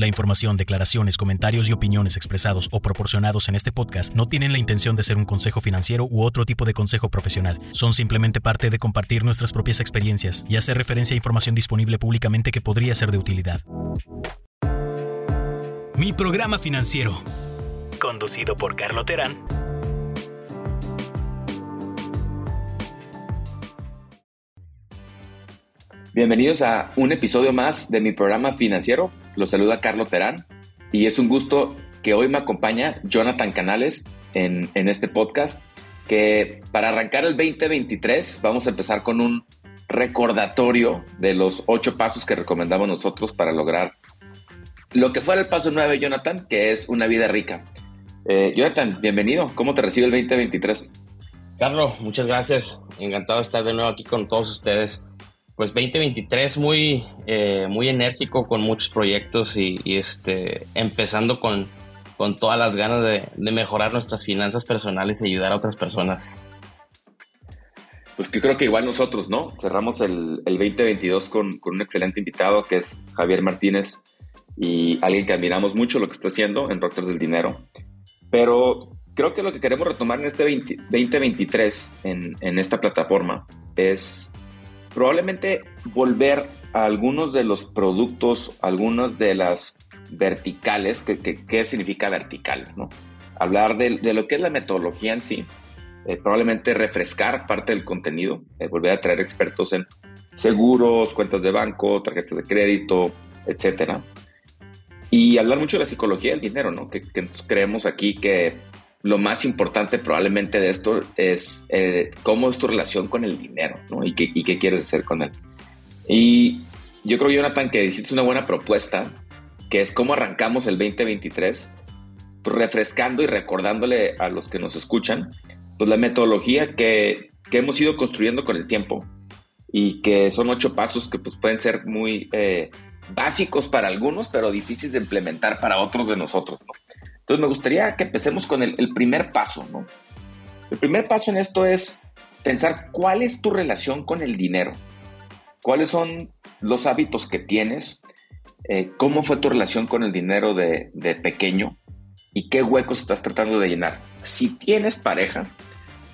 La información, declaraciones, comentarios y opiniones expresados o proporcionados en este podcast no tienen la intención de ser un consejo financiero u otro tipo de consejo profesional. Son simplemente parte de compartir nuestras propias experiencias y hacer referencia a información disponible públicamente que podría ser de utilidad. Mi programa financiero. Conducido por Carlo Terán. Bienvenidos a un episodio más de mi programa financiero. Los saluda Carlo Terán y es un gusto que hoy me acompaña Jonathan Canales en, en este podcast que para arrancar el 2023 vamos a empezar con un recordatorio de los ocho pasos que recomendamos nosotros para lograr lo que fuera el paso 9, Jonathan, que es una vida rica. Eh, Jonathan, bienvenido. ¿Cómo te recibe el 2023? Carlos, muchas gracias. Encantado de estar de nuevo aquí con todos ustedes. Pues 2023 muy, eh, muy enérgico con muchos proyectos y, este, empezando con, con todas las ganas de, mejorar nuestras finanzas personales y ayudar a otras personas. Pues que creo que igual nosotros, ¿no? Cerramos el, el 2022 con, con, un excelente invitado que es Javier Martínez, y alguien que admiramos mucho lo que está haciendo en Doctors del Dinero. Pero creo que lo que queremos retomar en este 2023 en, en, esta plataforma es probablemente volver a algunos de los productos, algunas de las verticales, ¿qué que, que, significa verticales? ¿no? Hablar de, de, lo que es la metodología en sí, eh, probablemente refrescar parte del contenido, eh, volver a traer expertos en seguros, cuentas de banco, tarjetas de crédito, etcétera y hablar mucho de la psicología del dinero, ¿no? Que, creemos aquí que lo más importante probablemente de esto es eh, cómo es tu relación con el dinero, ¿no? Y qué, quieres hacer con él. Y yo creo, Jonathan, que hiciste una buena propuesta, que es cómo arrancamos el 2023, pues, refrescando y recordándole a los que nos escuchan, pues la metodología que, hemos ido construyendo con el tiempo y que son ocho pasos que pues pueden ser muy... Eh, básicos para algunos, pero difíciles de implementar para otros de nosotros. Entonces me gustaría que empecemos con el, primer paso. ¿no? El primer paso en esto es pensar cuál es tu relación con el dinero, cuáles son los hábitos que tienes, eh, cómo fue tu relación con el dinero de, de pequeño y qué huecos estás tratando de llenar. Si tienes pareja,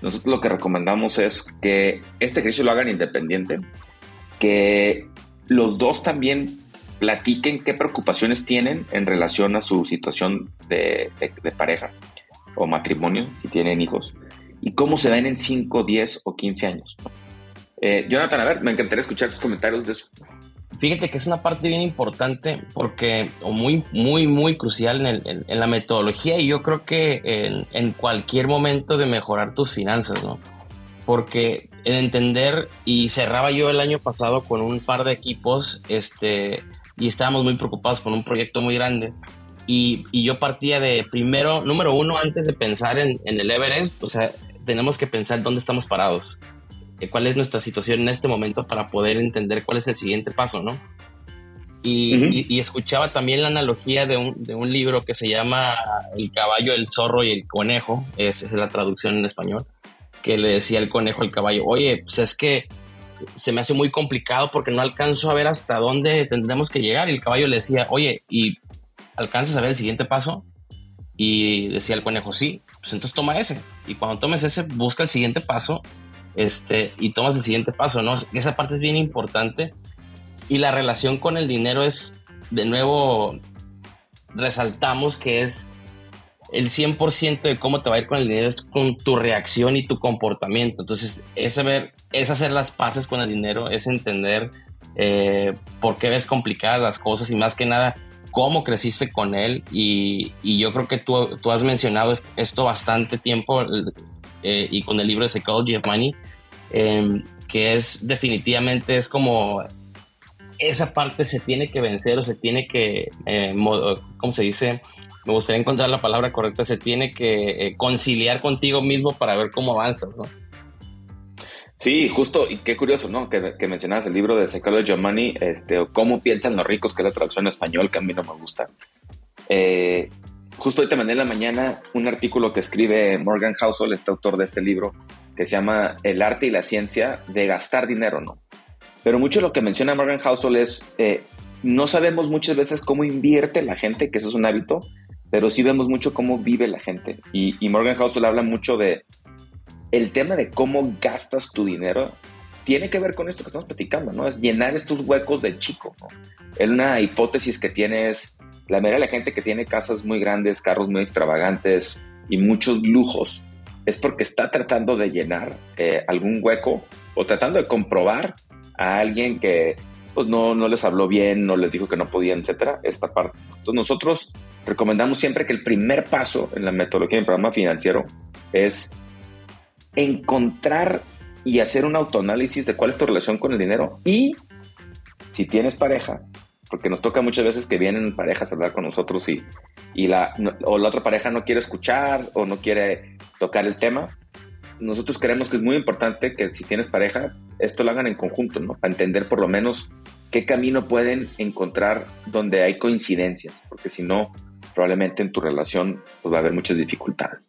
nosotros lo que recomendamos es que este ejercicio lo hagan independiente, que los dos también platiquen qué preocupaciones tienen en relación a su situación de, pareja o matrimonio, si tienen hijos, y cómo se ven en 5, 10 o 15 años. Eh, Jonathan, a ver, me encantaría escuchar tus comentarios de eso. Fíjate que es una parte bien importante porque, o muy, muy, muy crucial en, la metodología y yo creo que en, en, cualquier momento de mejorar tus finanzas, ¿no? Porque en entender, y cerraba yo el año pasado con un par de equipos, este, y estábamos muy preocupados con un proyecto muy grande. Y, y yo partía de primero, número uno, antes de pensar en, en, el Everest, o sea, tenemos que pensar dónde estamos parados, eh, cuál es nuestra situación en este momento para poder entender cuál es el siguiente paso, ¿no? Y, y, escuchaba también la analogía de un, de un, libro que se llama El caballo, el zorro y el conejo, esa es la traducción en español, que le decía el conejo al caballo, oye, pues es que se me hace muy complicado porque no alcanzo a ver hasta dónde tendremos que llegar. Y el caballo le decía, oye, ¿y alcanzas a ver el siguiente paso? Y decía el conejo, sí, pues entonces toma ese. Y cuando tomes ese, busca el siguiente paso este, y tomas el siguiente paso, ¿no? Esa parte es bien importante. Y la relación con el dinero es, de nuevo, resaltamos que es el 100% de cómo te va a ir con el dinero es con tu reacción y tu comportamiento. Entonces, es saber, es hacer las paces con el dinero, es entender eh, por qué ves complicadas las cosas y más que nada cómo creciste con él. Y, yo creo que tú, tú has mencionado esto, bastante tiempo eh, y con el libro de Psychology of Money, em, que es definitivamente es como esa parte se tiene que vencer o se tiene que, eh, ¿cómo se dice? me gustaría encontrar la palabra correcta, se tiene que conciliar contigo mismo para ver cómo avanzas, ¿no? Sí, justo, y qué curioso, ¿no? Que, que mencionabas el libro de of Money, este, cómo piensan los ricos, que es la traducción en español, que a mí no me gusta. Eh, justo hoy te mandé en la mañana un artículo que escribe Morgan Housel, este autor de este libro, que se llama El arte y la ciencia de gastar dinero, ¿no? Pero mucho de lo que menciona Morgan Housel es, eh, no sabemos muchas veces cómo invierte la gente, que eso es un hábito, pero sí vemos mucho cómo vive la gente. Y, Morgan Housel habla mucho de el tema de cómo gastas tu dinero. Tiene que ver con esto que estamos platicando, ¿no? Es llenar estos huecos de chico, ¿no? Una hipótesis que tienes, la mayoría de la gente que tiene casas muy grandes, carros muy extravagantes y muchos lujos, es porque está tratando de llenar eh, algún hueco o tratando de comprobar a alguien que pues, no, no les habló bien, no les dijo que no podían, etcétera, esta parte. Entonces nosotros recomendamos siempre que el primer paso en la metodología del programa financiero es encontrar y hacer un autoanálisis de cuál es tu relación con el dinero y si tienes pareja, porque nos toca muchas veces que vienen parejas a hablar con nosotros y, y la, o la otra pareja no quiere escuchar o no quiere tocar el tema. Nosotros creemos que es muy importante que si tienes pareja, esto lo hagan en conjunto, ¿no? Para entender por lo menos qué camino pueden encontrar donde hay coincidencias, porque si no, probablemente en tu relación pues, va a haber muchas dificultades.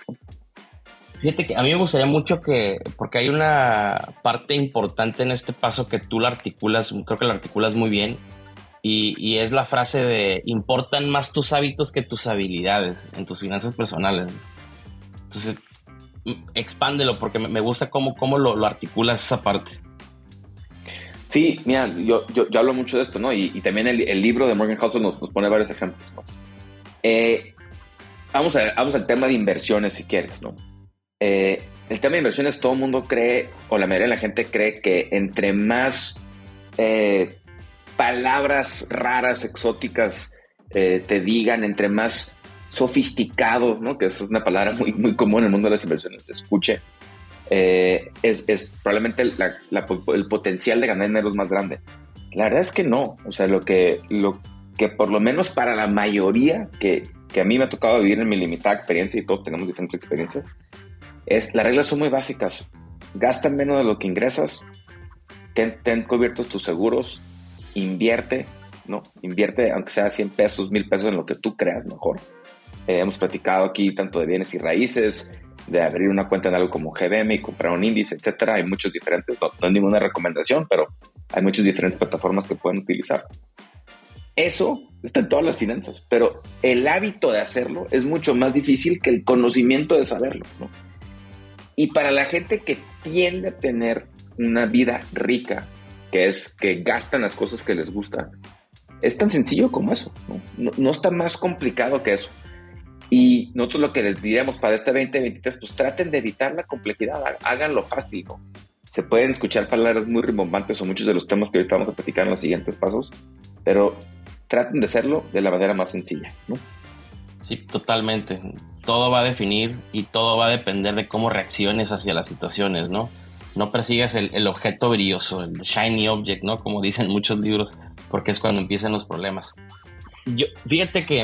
Fíjate que a mí me gustaría mucho que, porque hay una parte importante en este paso que tú la articulas, creo que la articulas muy bien, y, es la frase de importan más tus hábitos que tus habilidades en tus finanzas personales. Entonces, expándelo porque me gusta cómo, cómo lo, articulas esa parte. Sí, mira, yo, yo, hablo mucho de esto, ¿no? Y, también el, libro de Morgan Housel nos, nos pone varios ejemplos. Eh, vamos, vamos al tema de inversiones si quieres, ¿no? Eh, el tema de inversiones, todo el mundo cree, o la mayoría de la gente cree que entre más eh, palabras raras, exóticas te digan, entre más sofisticado, ¿no? que es una palabra muy, muy común en el mundo de las inversiones, se escuche, es, es, probablemente el potencial de ganar dinero es más grande. La verdad es que no. O sea, lo que, lo que por lo menos para la mayoría que, que a mí me ha tocado vivir en mi limitada experiencia y todos tenemos diferentes experiencias, las reglas son muy básicas. Gasta menos de lo que ingresas, ten, ten cubiertos tus seguros, invierte, ¿no? Invierte, aunque sea 100 pesos, 1000 pesos en lo que tú creas mejor. Eh, hemos platicado aquí tanto de bienes y raíces, de abrir una cuenta en algo como GBM y comprar un índice, etcétera. Hay muchos diferentes, no, no hay ninguna recomendación, pero hay muchas diferentes plataformas que pueden utilizar. Eso está en todas las finanzas, pero el hábito de hacerlo es mucho más difícil que el conocimiento de saberlo. ¿no? Y para la gente que tiende a tener una vida rica, que es que gastan las cosas que les gustan, es tan sencillo como eso. No, no, está más complicado que eso. Y nosotros lo que les diríamos para este 2023, pues traten de evitar la complejidad, háganlo fácil. ¿no? Se pueden escuchar palabras muy rimbombantes o muchos de los temas que ahorita vamos a platicar en los siguientes pasos, pero traten de hacerlo de la manera más sencilla, ¿no? Sí, totalmente. Todo va a definir y todo va a depender de cómo reacciones hacia las situaciones, ¿no? No persigas el, objeto brilloso, el shiny object, ¿no? Como dicen muchos libros, porque es cuando empiezan los problemas. Yo, fíjate que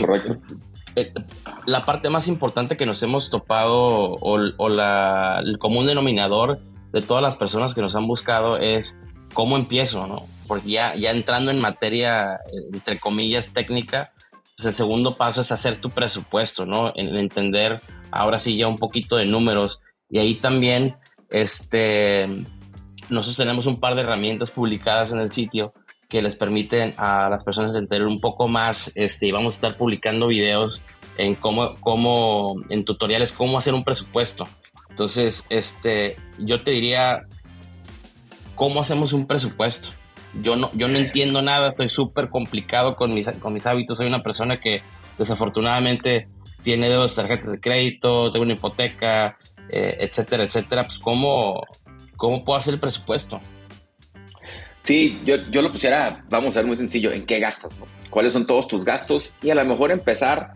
eh, la parte más importante que nos hemos topado o, el común denominador de todas las personas que nos han buscado es cómo empiezo, ¿no? porque ya, ya entrando en materia, entre comillas, técnica, pues el segundo paso es hacer tu presupuesto, ¿no? En entender ahora sí ya un poquito de números. Y ahí también, este, nosotros tenemos un par de herramientas publicadas en el sitio que les permiten a las personas entender un poco más, este, y vamos a estar publicando videos en cómo, cómo, en tutoriales, cómo hacer un presupuesto. Entonces, este, yo te diría, ¿cómo hacemos un presupuesto? Yo no, yo no entiendo nada, estoy súper complicado con mis, con mis hábitos, soy una persona que desafortunadamente tiene dos tarjetas de crédito, tengo una hipoteca, eh, etcétera, etcétera, pues ¿cómo, ¿cómo puedo hacer el presupuesto? Sí, yo, yo lo pusiera, vamos a ver muy sencillo, ¿en qué gastas? ¿Cuáles son todos tus gastos? Y a lo mejor empezar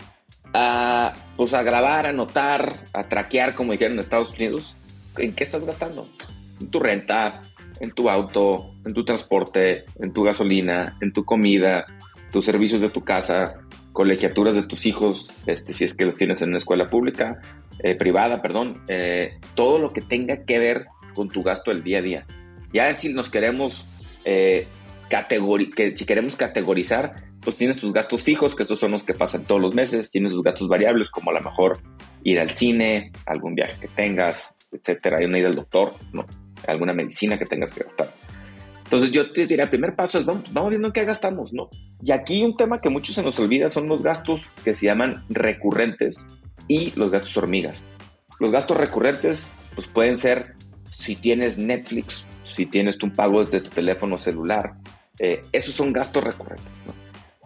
a, pues a grabar, a anotar, a traquear, como dijeron en Estados Unidos, ¿en qué estás gastando? En tu renta, en tu auto, en tu transporte, en tu gasolina, en tu comida, tus servicios de tu casa, colegiaturas de tus hijos, este, si es que los tienes en una escuela pública, eh, privada, perdón, eh, todo lo que tenga que ver con tu gasto del día a día. Ya si nos queremos eh, que si queremos categorizar, pues tienes tus gastos fijos, que estos son los que pasan todos los meses, tienes tus gastos variables, como a lo mejor ir al cine, algún viaje que tengas, etcétera, hay una ida al doctor, no, alguna medicina que tengas que gastar. Entonces yo te diría, el primer paso es, vamos, vamos viendo en qué gastamos, ¿no? Y aquí un tema que muchos se nos olvida son los gastos que se llaman recurrentes y los gastos hormigas. Los gastos recurrentes pues pueden ser si tienes Netflix, si tienes un pago de tu teléfono celular, eh, esos son gastos recurrentes. ¿no?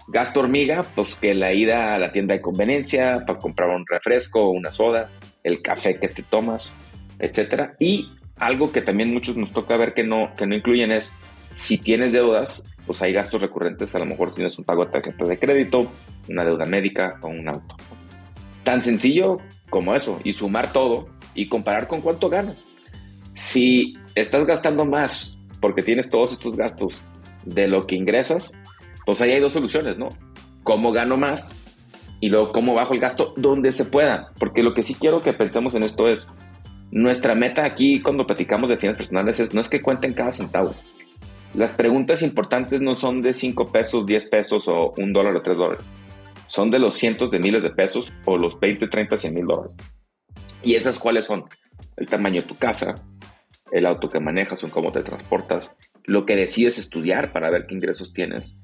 Gasto hormiga, pues que la ida a la tienda de conveniencia para comprar un refresco, una soda, el café que te tomas, etcétera. Y algo que también muchos nos toca ver que no, que no incluyen es si tienes deudas, pues hay gastos recurrentes, a lo mejor tienes un pago de tarjeta de crédito, una deuda médica o un auto. Tan sencillo como eso, y sumar todo y comparar con cuánto gano. Si estás gastando más porque tienes todos estos gastos de lo que ingresas, pues ahí hay dos soluciones, ¿no? ¿Cómo gano más? Y luego, ¿cómo bajo el gasto? Donde se pueda. Porque lo que sí quiero que pensemos en esto es, nuestra meta aquí cuando platicamos de finanzas personales es, no es que cuenten cada centavo. Las preguntas importantes no son de 5 pesos, 10 pesos o un dólar o 3 dólares. Son de los cientos de miles de pesos o los 20, 30, 100 mil dólares. ¿Y esas cuáles son? El tamaño de tu casa, el auto que manejas o cómo te transportas, lo que decides estudiar para ver qué ingresos tienes.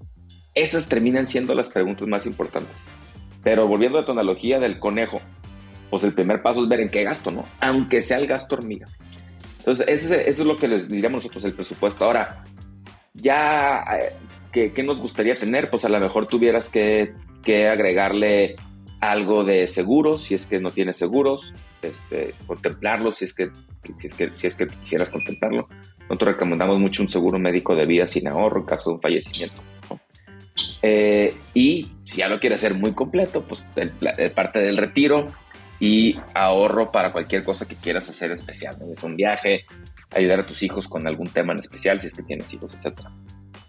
Esas terminan siendo las preguntas más importantes. Pero volviendo a tu analogía del conejo, pues el primer paso es ver en qué gasto, ¿no? Aunque sea el gasto hormiga. Entonces, eso es, eso es lo que les diríamos nosotros, el presupuesto. Ahora, ya, eh, ¿qué, ¿qué, nos gustaría tener? Pues a lo mejor tuvieras que, que agregarle algo de seguros, si es que no tienes seguros, este, contemplarlo, si es que, si es que, si es que quisieras contemplarlo. Nosotros recomendamos mucho un seguro médico de vida sin ahorro en caso de un fallecimiento. ¿no? Eh, y si ya lo quieres hacer muy completo, pues el, el parte del retiro y ahorro para cualquier cosa que quieras hacer especial. ¿no? Es un viaje, ayudar a tus hijos con algún tema en especial, si es que tienes hijos, etcétera.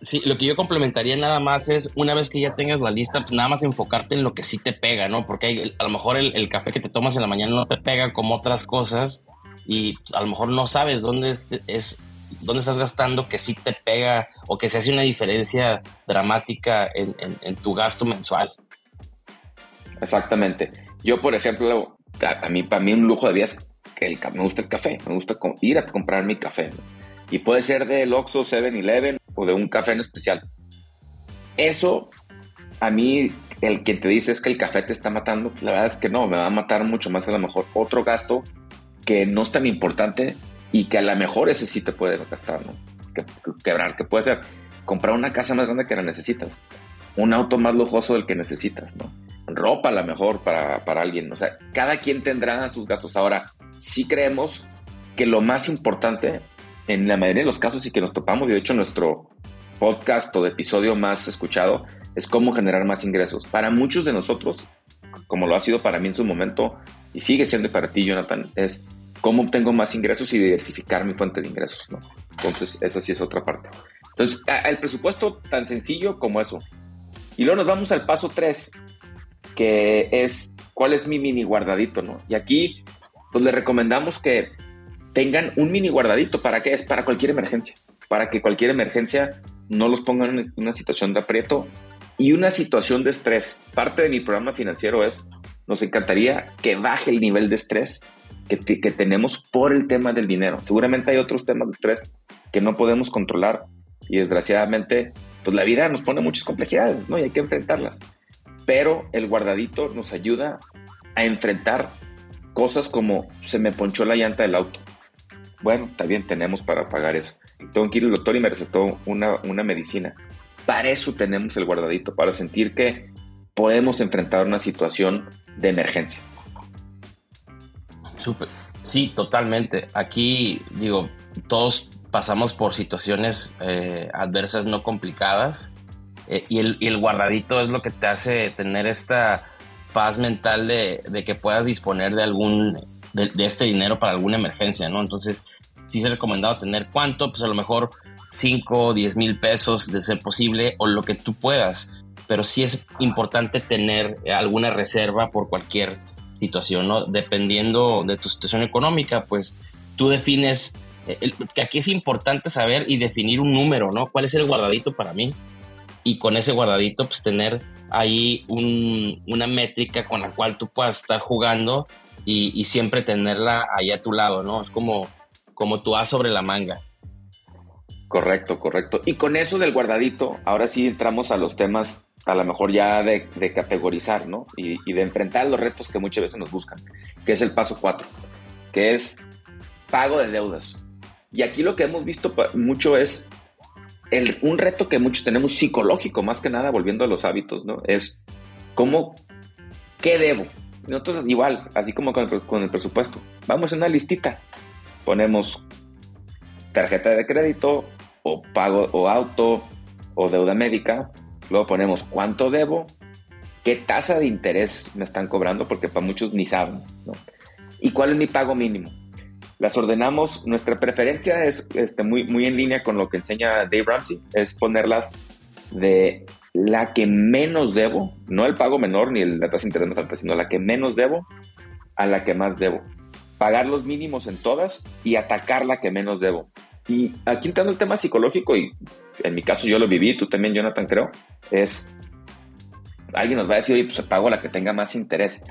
Sí, lo que yo complementaría nada más es, una vez que ya tengas la lista, pues nada más enfocarte en lo que sí te pega, ¿no? Porque hay, a lo mejor el, el, café que te tomas en la mañana no te pega como otras cosas y pues, a lo mejor no sabes dónde es, es, dónde estás gastando que sí te pega o que se hace una diferencia dramática en, en, en tu gasto mensual. Exactamente. Yo, por ejemplo, a, mí, para mí un lujo de vida es que el, me gusta el café, me gusta ir a comprar mi café. Y puede ser del Oxxo 7-Eleven o de un café en especial. Eso, a mí, el que te dice es que el café te está matando, la verdad es que no, me va a matar mucho más a lo mejor otro gasto que no es tan importante y que a lo mejor ese sí te puede gastar, ¿no? Que, que, quebrar, que puede ser comprar una casa más grande que la necesitas, un auto más lujoso del que necesitas, ¿no? Ropa a lo mejor para, para alguien, o sea, cada quien tendrá sus gastos. Ahora, sí creemos que lo más importante en la mayoría de los casos y que nos topamos, y de hecho nuestro podcast o de episodio más escuchado es cómo generar más ingresos. Para muchos de nosotros, como lo ha sido para mí en su momento, y sigue siendo para ti, Jonathan, es cómo obtengo más ingresos y diversificar mi fuente de ingresos, ¿no? Entonces, esa sí es otra parte. Entonces, el presupuesto tan sencillo como eso. Y luego nos vamos al paso 3, que es cuál es mi mini guardadito, ¿no? Y aquí, pues le recomendamos que tengan un mini guardadito. ¿Para qué? Es para cualquier emergencia. Para que cualquier emergencia no los pongan en una situación de aprieto y una situación de estrés. Parte de mi programa financiero es, nos encantaría que baje el nivel de estrés que, que tenemos por el tema del dinero. Seguramente hay otros temas de estrés que no podemos controlar y desgraciadamente, pues la vida nos pone muchas complejidades, ¿no? Y hay que enfrentarlas. Pero el guardadito nos ayuda a enfrentar cosas como se me ponchó la llanta del auto bueno, bien, tenemos para pagar eso. Tengo que ir al doctor y me recetó una, una medicina. Para eso tenemos el guardadito, para sentir que podemos enfrentar una situación de emergencia. Súper. Sí, totalmente. Aquí, digo, todos pasamos por situaciones eh, adversas no complicadas eh, y, el, y, el, guardadito es lo que te hace tener esta paz mental de, de que puedas disponer de algún de, de, este dinero para alguna emergencia, ¿no? Entonces, sí es recomendado tener cuánto, pues a lo mejor 5 o 10 mil pesos de ser posible o lo que tú puedas, pero sí es importante tener alguna reserva por cualquier situación, ¿no? Dependiendo de tu situación económica, pues tú defines, que aquí es importante saber y definir un número, ¿no? ¿Cuál es el guardadito para mí? Y con ese guardadito, pues tener ahí un, una métrica con la cual tú puedas estar jugando y, y, siempre tenerla ahí a tu lado, ¿no? Es como, como tu as sobre la manga. Correcto, correcto. Y con eso del guardadito, ahora sí entramos a los temas a lo mejor ya de, categorizar, ¿no? Y, de enfrentar los retos que muchas veces nos buscan, que es el paso cuatro, que es pago de deudas. Y aquí lo que hemos visto mucho es un reto que muchos tenemos psicológico, más que nada, volviendo a los hábitos, ¿no? Es cómo, ¿qué debo? Nosotros igual, así como con el, presupuesto, vamos en una listita, ponemos tarjeta de crédito o pago o auto o deuda médica, luego ponemos cuánto debo, qué tasa de interés me están cobrando, porque para muchos ni saben, ¿no? Y cuál es mi pago mínimo. Las ordenamos, nuestra preferencia es este, muy, muy en línea con lo que enseña Dave Ramsey, es ponerlas de la que menos debo, no el pago menor ni la tasa de interés más alta, sino la que menos debo a la que más debo. Pagar los mínimos en todas y atacar la que menos debo. Y aquí entrando el tema psicológico, y en mi caso yo lo viví, tú también, Jonathan, creo, es, alguien nos va a decir, oye, pues pago la que tenga más interés.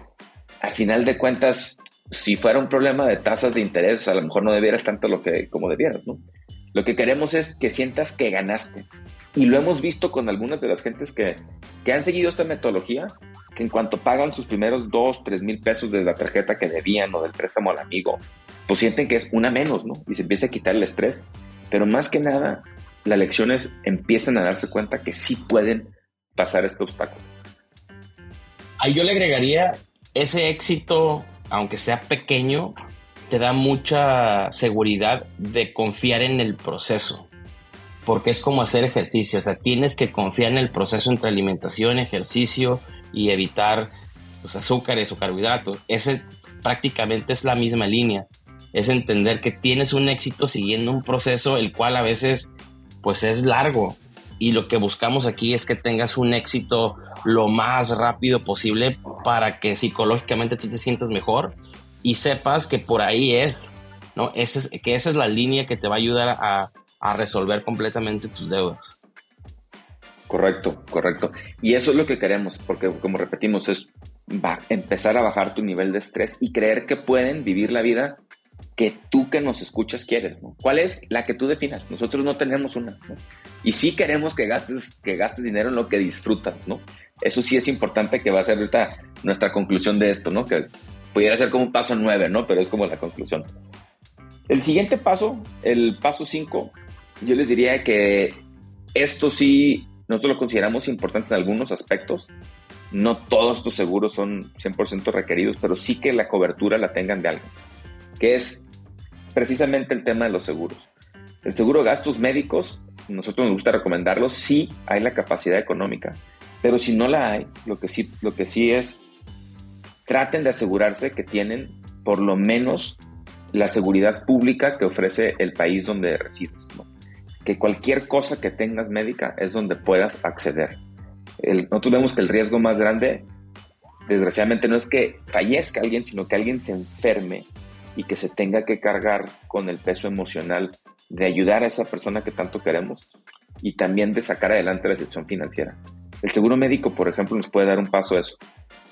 Al final de cuentas, si fuera un problema de tasas de interés, a lo mejor no debieras tanto lo que, como debieras, ¿no? Lo que queremos es que sientas que ganaste. Y lo hemos visto con algunas de las gentes que, que han seguido esta metodología, que en cuanto pagan sus primeros dos, tres mil pesos de la tarjeta que debían o del préstamo al amigo, pues sienten que es una menos, ¿no? Y se empieza a quitar el estrés. Pero más que nada, las lecciones empiezan a darse cuenta que sí pueden pasar este obstáculo. Ahí yo le agregaría ese éxito, aunque sea pequeño, te da mucha seguridad de confiar en el proceso, porque es como hacer ejercicio, o sea, tienes que confiar en el proceso entre alimentación, ejercicio y evitar los pues, azúcares o carbohidratos. Ese prácticamente es la misma línea, es entender que tienes un éxito siguiendo un proceso el cual a veces pues es largo y lo que buscamos aquí es que tengas un éxito lo más rápido posible para que psicológicamente tú te sientas mejor y sepas que por ahí es, ¿no? Ese que esa es la línea que te va a ayudar a, a resolver completamente tus deudas. Correcto, correcto. Y eso es lo que queremos, porque como repetimos, es empezar a bajar tu nivel de estrés y creer que pueden vivir la vida que tú que nos escuchas quieres, ¿no? ¿Cuál es la que tú definas? Nosotros no tenemos una, ¿no? Y sí queremos que gastes, que gastes dinero en lo que disfrutas, ¿no? Eso sí es importante que va a ser ahorita nuestra conclusión de esto, ¿no? Que pudiera ser como un paso nueve, ¿no? Pero es como la conclusión. El siguiente paso, el paso cinco, yo les diría que esto sí, nosotros lo consideramos importante en algunos aspectos. No todos estos seguros son 100% requeridos, pero sí que la cobertura la tengan de algo, que es precisamente el tema de los seguros. El seguro gastos médicos, nosotros nos gusta recomendarlo si hay la capacidad económica, pero si no la hay, lo que sí, lo que sí es, traten de asegurarse que tienen por lo menos la seguridad pública que ofrece el país donde resides. Que cualquier cosa que tengas médica es donde puedas acceder. El, nosotros vemos que el riesgo más grande, desgraciadamente, no es que fallezca alguien, sino que alguien se enferme y que se tenga que cargar con el peso emocional de ayudar a esa persona que tanto queremos y también de sacar adelante la situación financiera. El seguro médico, por ejemplo, nos puede dar un paso a eso.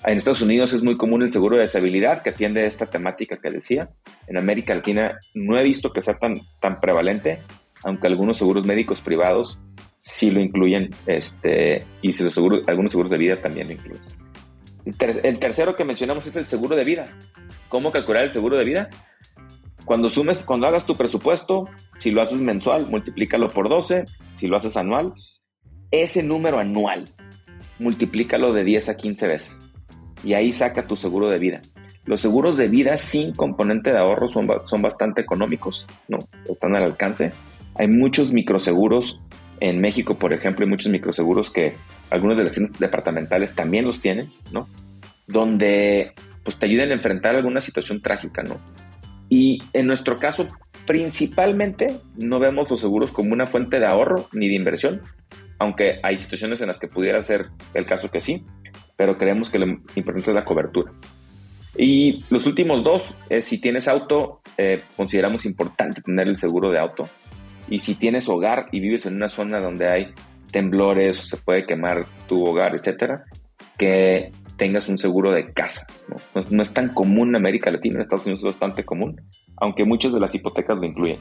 En Estados Unidos es muy común el seguro de deshabilidad que atiende esta temática que decía. En América Latina no he visto que sea tan, tan prevalente, aunque algunos seguros médicos privados sí lo incluyen este, y algunos seguros de vida también lo incluyen. El, tercero que mencionamos es el seguro de vida. ¿Cómo calcular el seguro de vida? Cuando sumes, cuando hagas tu presupuesto, si lo haces mensual, multiplícalo por 12, si lo haces anual, ese número anual, multiplícalo de 10 a 15 veces y ahí saca tu seguro de vida. Los seguros de vida sin componente de ahorro son, son bastante económicos, ¿no? Están al alcance. Hay muchos microseguros en México, por ejemplo, hay muchos microseguros que algunos de las departamentales también los tienen, ¿no? Donde pues te ayuden a enfrentar alguna situación trágica, ¿no? Y en nuestro caso, principalmente no vemos los seguros como una fuente de ahorro ni de inversión, aunque hay situaciones en las que pudiera ser el caso que sí, pero creemos que lo importante es la cobertura. Y los últimos dos, es si tienes auto, eh, consideramos importante tener el seguro de auto. Y si tienes hogar y vives en una zona donde hay temblores, se puede quemar tu hogar, etcétera, que tengas un seguro de casa. ¿no? No, es, tan común en América Latina, en Estados Unidos es bastante común, aunque muchas de las hipotecas lo incluyen.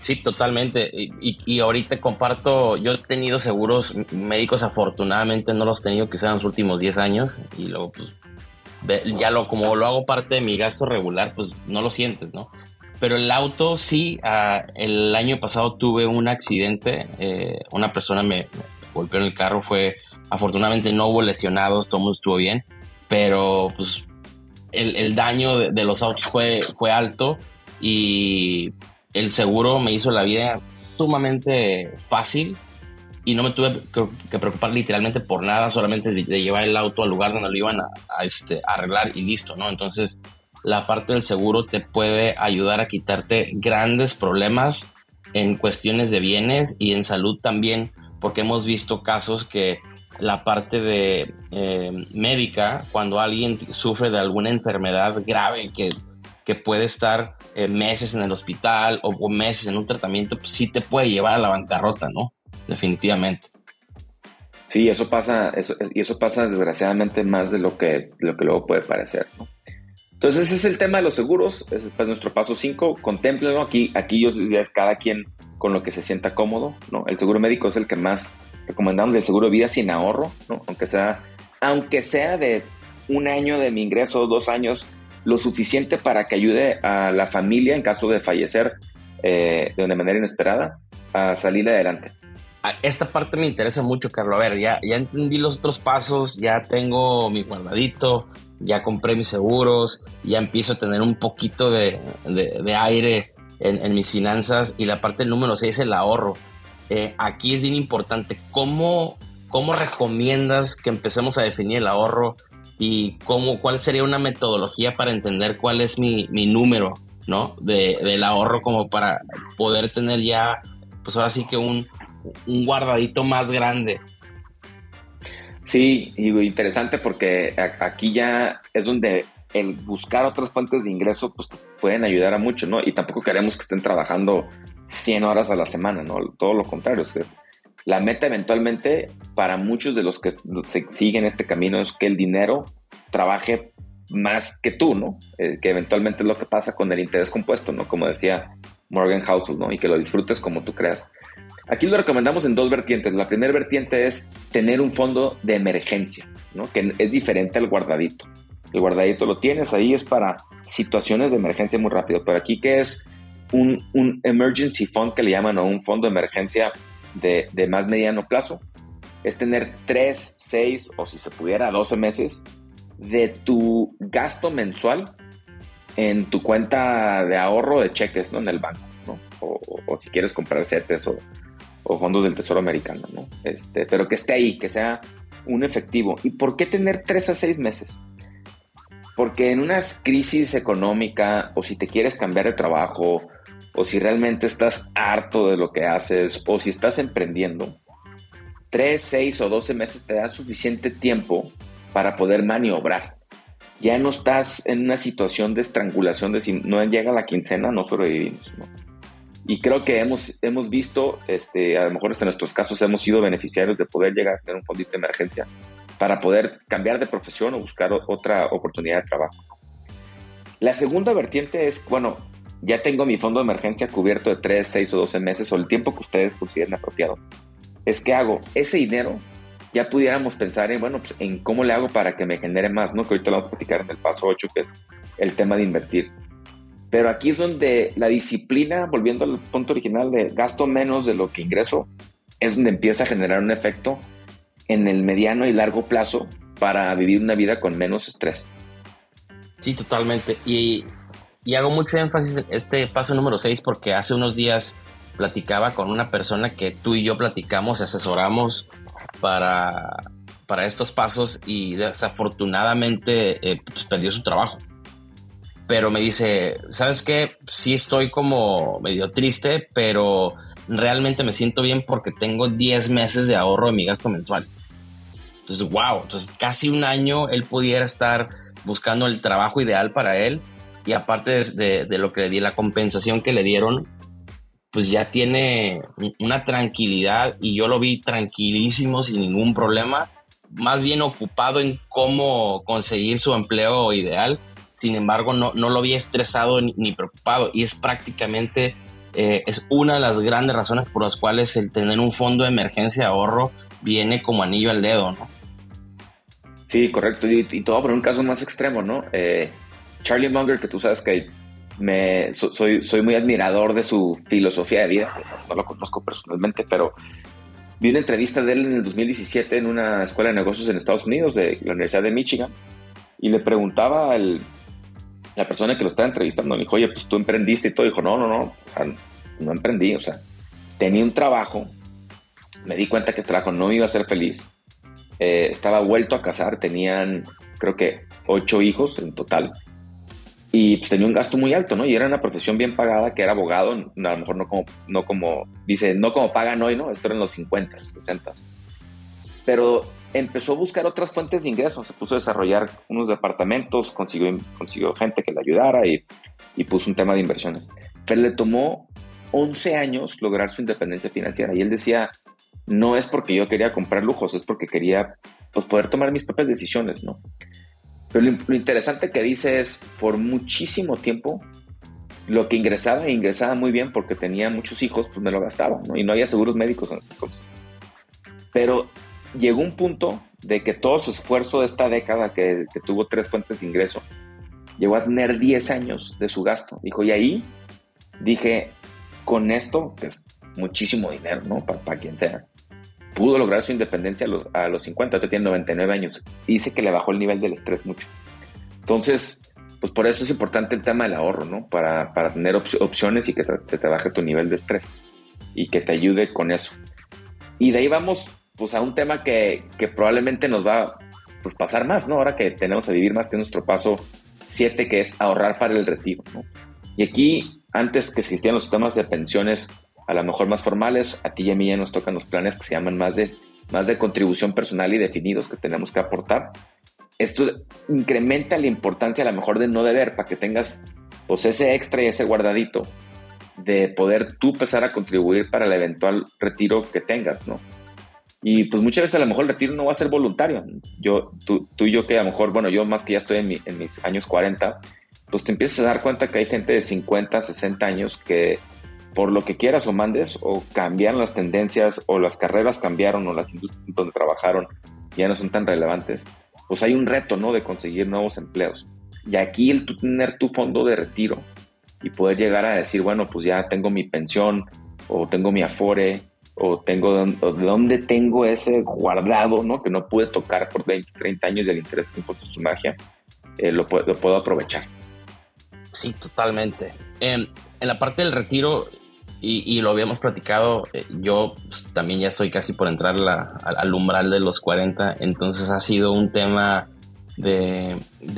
Sí, totalmente. Y, y, ahorita comparto, yo he tenido seguros médicos, afortunadamente no los he tenido quizás en los últimos 10 años y luego pues ya lo como lo hago parte de mi gasto regular, pues no lo sientes, ¿no? Pero el auto sí, ah, el año pasado tuve un accidente, eh, una persona me, golpeó en el carro, fue, afortunadamente no hubo lesionados, todo mundo estuvo bien, pero pues el, el daño de, de, los autos fue, fue alto y el seguro me hizo la vida sumamente fácil y no me tuve que preocupar literalmente por nada, solamente de, llevar el auto al lugar donde lo iban a, este, arreglar y listo, ¿no? Entonces, la parte del seguro te puede ayudar a quitarte grandes problemas en cuestiones de bienes y en salud también, porque hemos visto casos que la parte de eh, médica, cuando alguien sufre de alguna enfermedad grave que que puede estar eh, meses en el hospital o, meses en un tratamiento, pues sí te puede llevar a la bancarrota, ¿no? Definitivamente. Sí, eso pasa, eso, y eso pasa desgraciadamente más de lo que, lo que luego puede parecer, ¿no? Entonces ese es el tema de los seguros, es nuestro paso 5, contémplenlo, aquí, aquí yo es cada quien con lo que se sienta cómodo, ¿no? El seguro médico es el que más recomendamos, el seguro de vida sin ahorro, ¿no? Aunque sea, aunque sea de un año de mi ingreso, dos años, lo suficiente para que ayude a la familia en caso de fallecer eh, de una manera inesperada a salir adelante. Esta parte me interesa mucho, Carlos. A ver, ya, ya entendí los otros pasos, ya tengo mi guardadito, ya compré mis seguros, ya empiezo a tener un poquito de, aire en, mis finanzas y la parte número 6 es el ahorro. Eh, aquí es bien importante, ¿cómo, ¿cómo recomiendas que empecemos a definir el ahorro? y cómo, cuál sería una metodología para entender cuál es mi, mi número, ¿no? De, del ahorro como para poder tener ya, pues ahora sí que un, un guardadito más grande. Sí, y interesante porque aquí ya es donde el buscar otras fuentes de ingreso pues pueden ayudar a mucho, ¿no? Y tampoco queremos que estén trabajando 100 horas a la semana, ¿no? Todo lo contrario, es la meta eventualmente para muchos de los que siguen este camino es que el dinero trabaje más que tú, ¿no? Eh, que eventualmente es lo que pasa con el interés compuesto, ¿no? Como decía Morgan Housel, ¿no? Y que lo disfrutes como tú creas. Aquí lo recomendamos en dos vertientes. La primera vertiente es tener un fondo de emergencia, ¿no? Que es diferente al guardadito. El guardadito lo tienes ahí, es para situaciones de emergencia muy rápido. Pero aquí que es un, un emergency fund que le llaman o un fondo de emergencia de, de, más mediano plazo es tener 3, 6 o si se pudiera 12 meses de tu gasto mensual en tu cuenta de ahorro de cheques ¿no? en el banco, ¿no? o, si quieres comprar CETES o, o, fondos del Tesoro Americano, ¿no? este, pero que esté ahí, que sea un efectivo. ¿Y por qué tener 3 a 6 meses? Porque en una crisis económica o si te quieres cambiar de trabajo o si realmente estás harto de lo que haces o si estás emprendiendo, 3, 6 o 12 meses te da suficiente tiempo para poder maniobrar. Ya no estás en una situación de estrangulación de si no llega la quincena, no sobrevivimos. Y creo que hemos, hemos visto, este, a lo mejor en nuestros casos hemos sido beneficiarios de poder llegar a tener un fondito de emergencia para poder cambiar de profesión o buscar otra oportunidad de trabajo. La segunda vertiente es, bueno, ya tengo mi fondo de emergencia cubierto de 3, 6 o 12 meses o el tiempo que ustedes consideren apropiado. Es que hago ese dinero, ya pudiéramos pensar en, bueno, pues, en cómo le hago para que me genere más, ¿no? Que ahorita lo vamos a platicar en el paso 8, que es el tema de invertir. Pero aquí es donde la disciplina, volviendo al punto original de gasto menos de lo que ingreso, es donde empieza a generar un efecto en el mediano y largo plazo para vivir una vida con menos estrés. Sí, totalmente. Y y hago mucho énfasis en este paso número 6 porque hace unos días platicaba con una persona que tú y yo platicamos, asesoramos para, para estos pasos y desafortunadamente eh, pues, perdió su trabajo. Pero me dice, ¿sabes qué? Sí estoy como medio triste, pero realmente me siento bien porque tengo 10 meses de ahorro de mi gasto mensual. Entonces, wow, entonces casi un año él pudiera estar buscando el trabajo ideal para él y aparte de, lo que le di, la compensación que le dieron, pues ya tiene una tranquilidad y yo lo vi tranquilísimo, sin ningún problema, más bien ocupado en cómo conseguir su empleo ideal. Sin embargo, no, no lo vi estresado ni, preocupado y es prácticamente eh, es una de las grandes razones por las cuales el tener un fondo de emergencia de ahorro viene como anillo al dedo, ¿no? Sí, correcto. Y, y todo por un caso más extremo, ¿no? Eh, Charlie Munger, que tú sabes que me, soy, soy muy admirador de su filosofía de vida, no lo conozco personalmente, pero vi una entrevista de él en el 2017 en una escuela de negocios en Estados Unidos, de la Universidad de Michigan, y le preguntaba al, la persona que lo estaba entrevistando, le dijo, oye, pues tú emprendiste y todo, dijo, no, no, no, o sea, no emprendí, o sea, tenía un trabajo, me di cuenta que este trabajo no me iba a ser feliz, eh, estaba vuelto a casar, tenían creo que ocho hijos en total, y pues tenía un gasto muy alto, ¿no? Y era una profesión bien pagada, que era abogado, a lo mejor no como, no como, dice, no como pagan hoy, ¿no? Esto era en los 50, 60. Pero empezó a buscar otras fuentes de ingresos, se puso a desarrollar unos departamentos, consiguió, consiguió gente que le ayudara y, y puso un tema de inversiones. Pero le tomó 11 años lograr su independencia financiera y él decía, no es porque yo quería comprar lujos, es porque quería pues, poder tomar mis propias decisiones, ¿no? Pero lo, interesante que dice es, por muchísimo tiempo, lo que ingresaba, ingresaba muy bien porque tenía muchos hijos, pues me lo gastaba, ¿no? Y no había seguros médicos en ese entonces. Pero llegó un punto de que todo su esfuerzo de esta década, que, tuvo tres fuentes de ingreso, llegó a tener 10 años de su gasto. Dijo, y ahí dije, con esto, que es muchísimo dinero, ¿no? Para, quien sea, pudo lograr su independencia a los, a los 50, ahorita tiene 99 años. dice que le bajó el nivel del estrés mucho. Entonces, pues por eso es importante el tema del ahorro, ¿no? Para, para tener opciones y que se te baje tu nivel de estrés y que te ayude con eso. Y de ahí vamos pues a un tema que, que probablemente nos va a pues, pasar más, ¿no? Ahora que tenemos a vivir más que nuestro paso 7, que es ahorrar para el retiro, ¿no? Y aquí, antes que existían los sistemas de pensiones a lo mejor más formales, a ti y a mí ya nos tocan los planes que se llaman más de, más de contribución personal y definidos que tenemos que aportar. Esto incrementa la importancia a lo mejor de no deber para que tengas pues ese extra y ese guardadito de poder tú empezar a contribuir para el eventual retiro que tengas, ¿no? Y pues muchas veces a lo mejor el retiro no va a ser voluntario. Yo, tú, tú y yo que a lo mejor, bueno, yo más que ya estoy en, en mis años 40, pues te empiezas a dar cuenta que hay gente de 50, 60 años que por lo que quieras o mandes, o cambiaron las tendencias, o las carreras cambiaron, o las industrias donde trabajaron ya no son tan relevantes, pues hay un reto, ¿no? De conseguir nuevos empleos. Y aquí el tener tu fondo de retiro y poder llegar a decir, bueno, pues ya tengo mi pensión, o tengo mi afore, o tengo de dónde tengo ese guardado, ¿no? Que no pude tocar por 20, 30 años del interés por su magia, eh, lo, lo, puedo aprovechar. Sí, totalmente. en la parte del retiro, y, lo habíamos platicado, eh, yo pues, también ya estoy casi por entrar al umbral de los 40, entonces ha sido un tema de,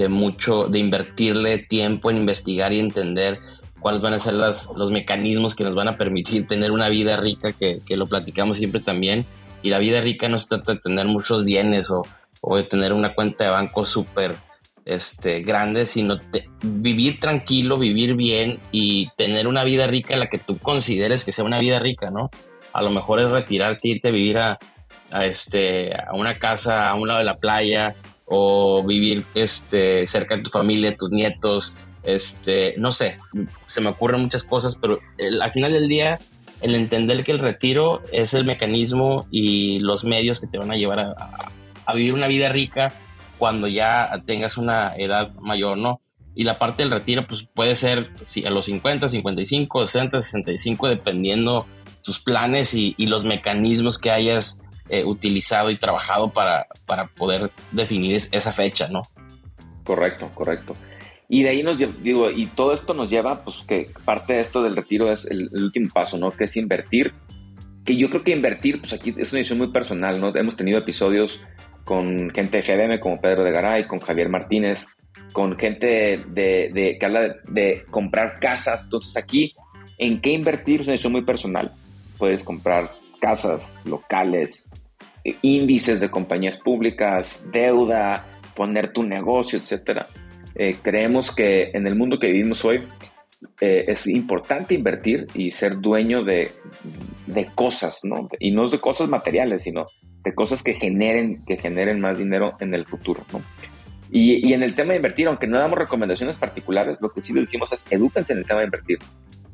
mucho, de invertirle tiempo en investigar y entender cuáles van a ser las, los mecanismos que nos van a permitir tener una vida rica, que, que lo platicamos siempre también. Y la vida rica no se trata de tener muchos bienes o, o de tener una cuenta de banco súper este, grande, sino vivir tranquilo, vivir bien y tener una vida rica la que tú consideres que sea una vida rica, ¿no? A lo mejor es retirarte, irte a vivir a, este, a una casa a un lado de la playa o vivir este, cerca de tu familia, tus nietos, este, no sé, se me ocurren muchas cosas, pero al final del día, el entender que el retiro es el mecanismo y los medios que te van a llevar a, a vivir una vida rica cuando ya tengas una edad mayor, ¿no? Y la parte del retiro, pues puede ser a los 50, 55, 60, 65, dependiendo tus planes y, los mecanismos que hayas eh, utilizado y trabajado para, para poder definir esa fecha, ¿no? Correcto, correcto. Y de ahí nos digo, y todo esto nos lleva, pues que parte de esto del retiro es el, el, último paso, ¿no? Que es invertir. Que yo creo que invertir, pues aquí es una decisión muy personal, ¿no? Hemos tenido episodios con gente de GDM como Pedro de Garay, con Javier Martínez, con gente de, que habla de, comprar casas. Entonces aquí, ¿en qué invertir? Es una decisión muy personal. Puedes comprar casas locales, eh, índices de compañías públicas, deuda, poner tu negocio, etc. Eh, creemos que en el mundo que vivimos hoy eh, es importante invertir y ser dueño de, de, cosas, ¿no? Y no de cosas materiales, sino de cosas que generen, que generen más dinero en el futuro, ¿no? Y, en el tema de invertir, aunque no damos recomendaciones particulares, lo que sí decimos es edúquense en el tema de invertir.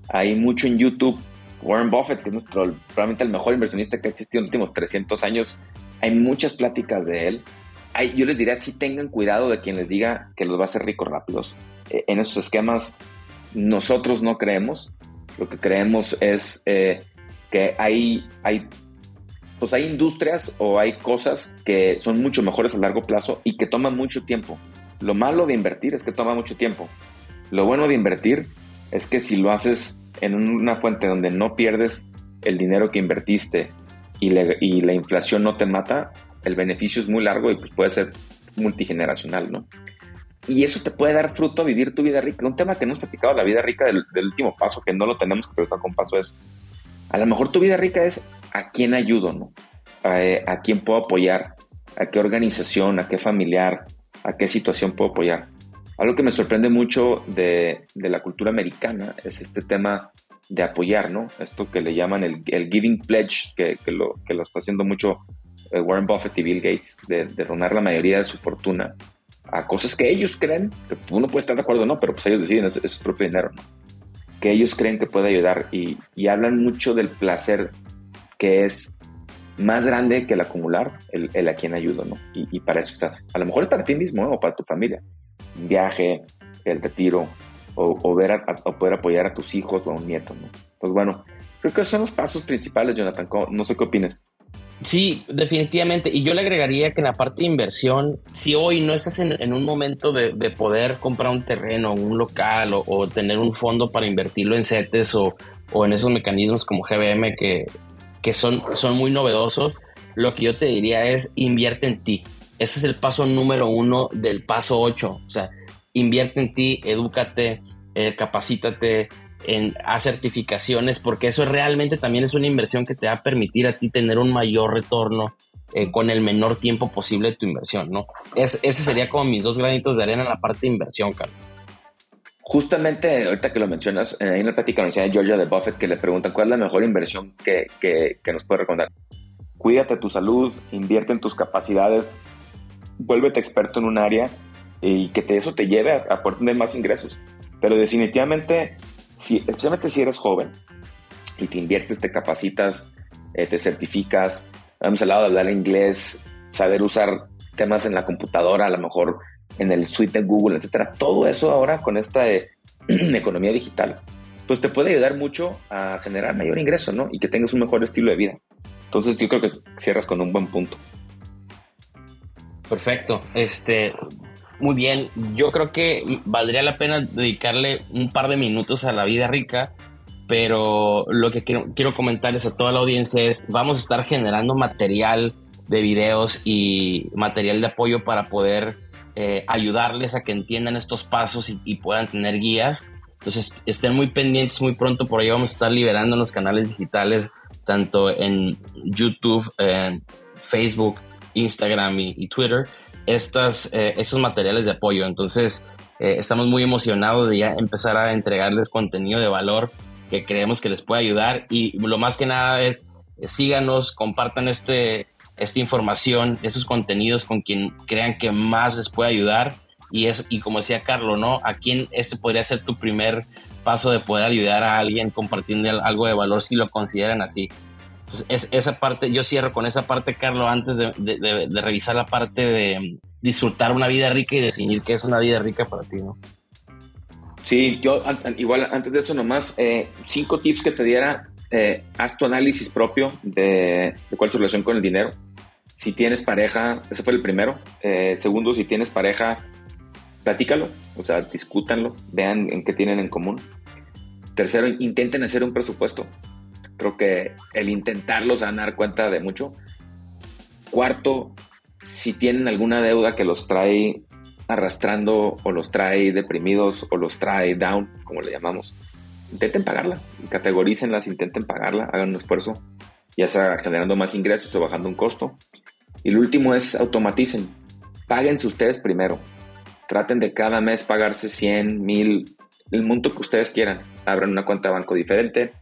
Hay mucho en YouTube. Warren Buffett, que es nuestro, probablemente el mejor inversionista que ha existido en los últimos 300 años, hay muchas pláticas de él. Hay, yo les diría, si tengan cuidado de quien les diga que los va a hacer ricos rápidos. Eh, en esos esquemas nosotros no creemos. Lo que creemos es eh, que hay, hay, pues hay industrias o hay cosas que son mucho mejores a largo plazo y que toman mucho tiempo. Lo malo de invertir es que toma mucho tiempo. Lo bueno de invertir es que si lo haces en una fuente donde no pierdes el dinero que invertiste y, la inflación no te mata, el beneficio es muy largo y pues puede ser multigeneracional, ¿no? Y eso te puede dar fruto a vivir tu vida rica. Un tema que no hemos platicado, la vida rica del, último paso, que no lo tenemos que pensar con paso, es a lo mejor tu vida rica es a quién ayudo, ¿no? A, eh, a quién puedo apoyar, a qué organización, a qué familiar, a qué situación puedo apoyar. Algo que me sorprende mucho de, la cultura americana es este tema de apoyar, ¿no? Esto que le llaman el, giving pledge, que, lo, que está haciendo mucho eh, Warren Buffett y Bill Gates, de, donar la mayoría de su fortuna a cosas que ellos creen, que uno puede estar de acuerdo no, pero pues ellos deciden, es, su propio dinero, ¿no? Que ellos creen que puede ayudar y, hablan mucho del placer que es más grande que el acumular, el, a quien ayudo, ¿no? Y, para eso se hace. A lo mejor es para ti mismo o para tu familia. Un viaje, el retiro, o, o ver o poder apoyar a tus hijos o a un nieto, ¿no? Pues bueno, creo que son los pasos principales, Jonathan. No sé qué opinas. Sí, definitivamente. Y yo le agregaría que en la parte de inversión, si hoy no estás en, un momento de, poder comprar un terreno, un local o, tener un fondo para invertirlo en CETES o, o en esos mecanismos como GBM que, que son, son muy novedosos, lo que yo te diría es invierte en ti. Ese es el paso número uno del paso ocho. O sea, invierte en ti, edúcate, eh, capacítate, en, a certificaciones, porque eso realmente también es una inversión que te va a permitir a ti tener un mayor retorno eh, con el menor tiempo posible de tu inversión, ¿no? Es, ese sería como mis dos granitos de arena en la parte de inversión, Carlos. Justamente, ahorita que lo mencionas, eh, hay una plática de Georgia de Buffett que le preguntan cuál es la mejor inversión que, que, que nos puede recomendar. Cuídate tu salud, invierte en tus capacidades, vuélvete experto en un área y que te, eso te lleve a, a poder tener más ingresos. Pero definitivamente especialmente si eres joven y te inviertes, te capacitas, eh, te certificas, hemos hablado de hablar inglés, saber usar temas en la computadora, a lo mejor en el suite de Google, etcétera. Todo eso ahora con esta eh, economía digital, pues te puede ayudar mucho a generar mayor ingreso, ¿no? Y que tengas un mejor estilo de vida. Entonces yo creo que cierras con un buen punto. Perfecto. Este, muy bien. Yo creo que valdría la pena dedicarle un par de minutos a la vida rica, pero lo que quiero, quiero comentarles a toda la audiencia es, vamos a estar generando material de videos y material de apoyo para poder eh, ayudarles a que entiendan estos pasos y, puedan tener guías. Entonces estén muy pendientes, muy pronto por ahí vamos a estar liberando los canales digitales, tanto en YouTube, en Facebook, Instagram y Twitter eh, estos materiales de apoyo. Entonces, eh, estamos muy emocionados de ya empezar a entregarles contenido de valor que creemos que les puede ayudar. Y lo más que nada es, eh, síganos, compartan este, esta información, esos contenidos con quien crean que más les puede ayudar. Y, es, y como decía Carlos, ¿no? ¿A quién este podría ser tu primer paso de poder ayudar a alguien compartiendo algo de valor si lo consideran así? Es, esa parte, yo cierro con esa parte, Carlos, antes de, revisar la parte de disfrutar una vida rica y definir qué es una vida rica para ti, ¿no? Sí, yo igual antes de eso nomás, eh, cinco tips que te diera, eh, haz tu análisis propio de, cuál es tu relación con el dinero. Si tienes pareja, ese fue el primero. Eh, segundo, si tienes pareja, platícalo, o sea, discútanlo, vean en qué tienen en común. Tercero, intenten hacer un presupuesto. Creo que el intentarlo se van a dar cuenta de mucho. Cuarto, si tienen alguna deuda que los trae arrastrando o los trae deprimidos o los trae down, como le llamamos, intenten pagarla, categorícenlas, intenten pagarla, hagan un esfuerzo, ya sea generando más ingresos o bajando un costo. Y lo último es automaticen, páguense ustedes primero, traten de cada mes pagarse 100, 1000, el monto que ustedes quieran, abran una cuenta de banco diferente,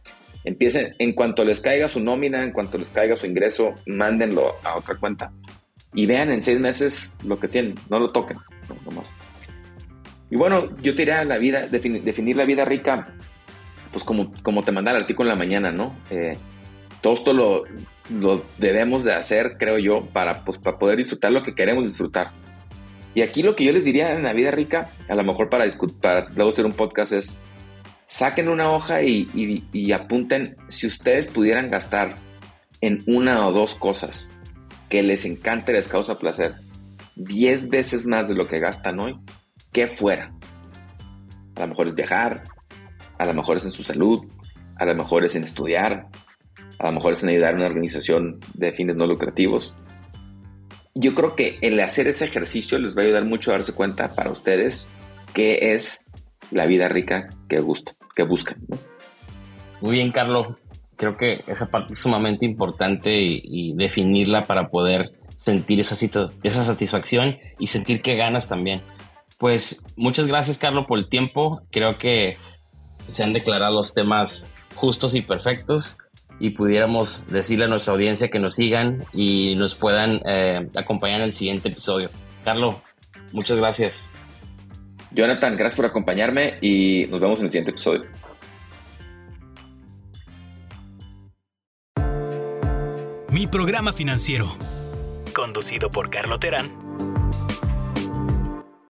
Empiecen, en cuanto les caiga su nómina, en cuanto les caiga su ingreso, mándenlo a otra cuenta y vean en seis meses lo que tienen, no lo toquen, no, más. Y bueno, yo te diría la vida, definir, la vida rica, pues como, como te manda el artículo en la mañana, ¿no? Eh, todo esto lo, lo, debemos de hacer, creo yo, para, pues, para poder disfrutar lo que queremos disfrutar. Y aquí lo que yo les diría en la vida rica, a lo mejor para, para luego hacer un podcast es, saquen una hoja y, y, apunten si ustedes pudieran gastar en una o dos cosas que les encante, les causa placer, 10 veces más de lo que gastan hoy, ¿qué fuera? A lo mejor es viajar, a lo mejor es en su salud, a lo mejor es en estudiar, a lo mejor es en ayudar a una organización de fines no lucrativos. Yo creo que el hacer ese ejercicio les va a ayudar mucho a darse cuenta para ustedes qué es la vida rica que, gusta, que buscan. Muy bien, Carlos. Creo que esa parte es sumamente importante y, definirla para poder sentir esa, esa satisfacción y sentir que ganas también. Pues muchas gracias, Carlos, por el tiempo. Creo que se han declarado los temas justos y perfectos y pudiéramos decirle a nuestra audiencia que nos sigan y nos puedan eh, acompañar en el siguiente episodio. Carlos, muchas gracias. Jonathan, gracias por acompañarme y nos vemos en el siguiente episodio. Mi programa financiero, conducido por Carlo Terán